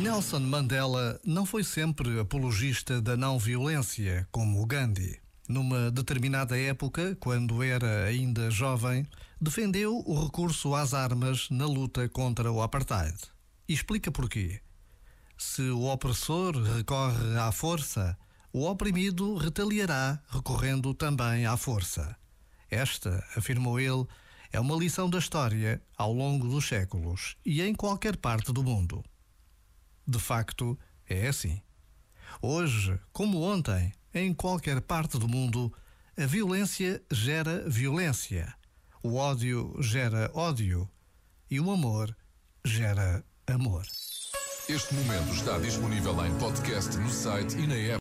Nelson Mandela não foi sempre apologista da não-violência, como Gandhi. Numa determinada época, quando era ainda jovem, defendeu o recurso às armas na luta contra o apartheid. E explica porquê. Se o opressor recorre à força, o oprimido retaliará recorrendo também à força. Esta, afirmou ele, é uma lição da história ao longo dos séculos e em qualquer parte do mundo. De facto, é assim. Hoje, como ontem, em qualquer parte do mundo, a violência gera violência, o ódio gera ódio e o amor gera amor. Este momento está disponível em podcast no site e na app.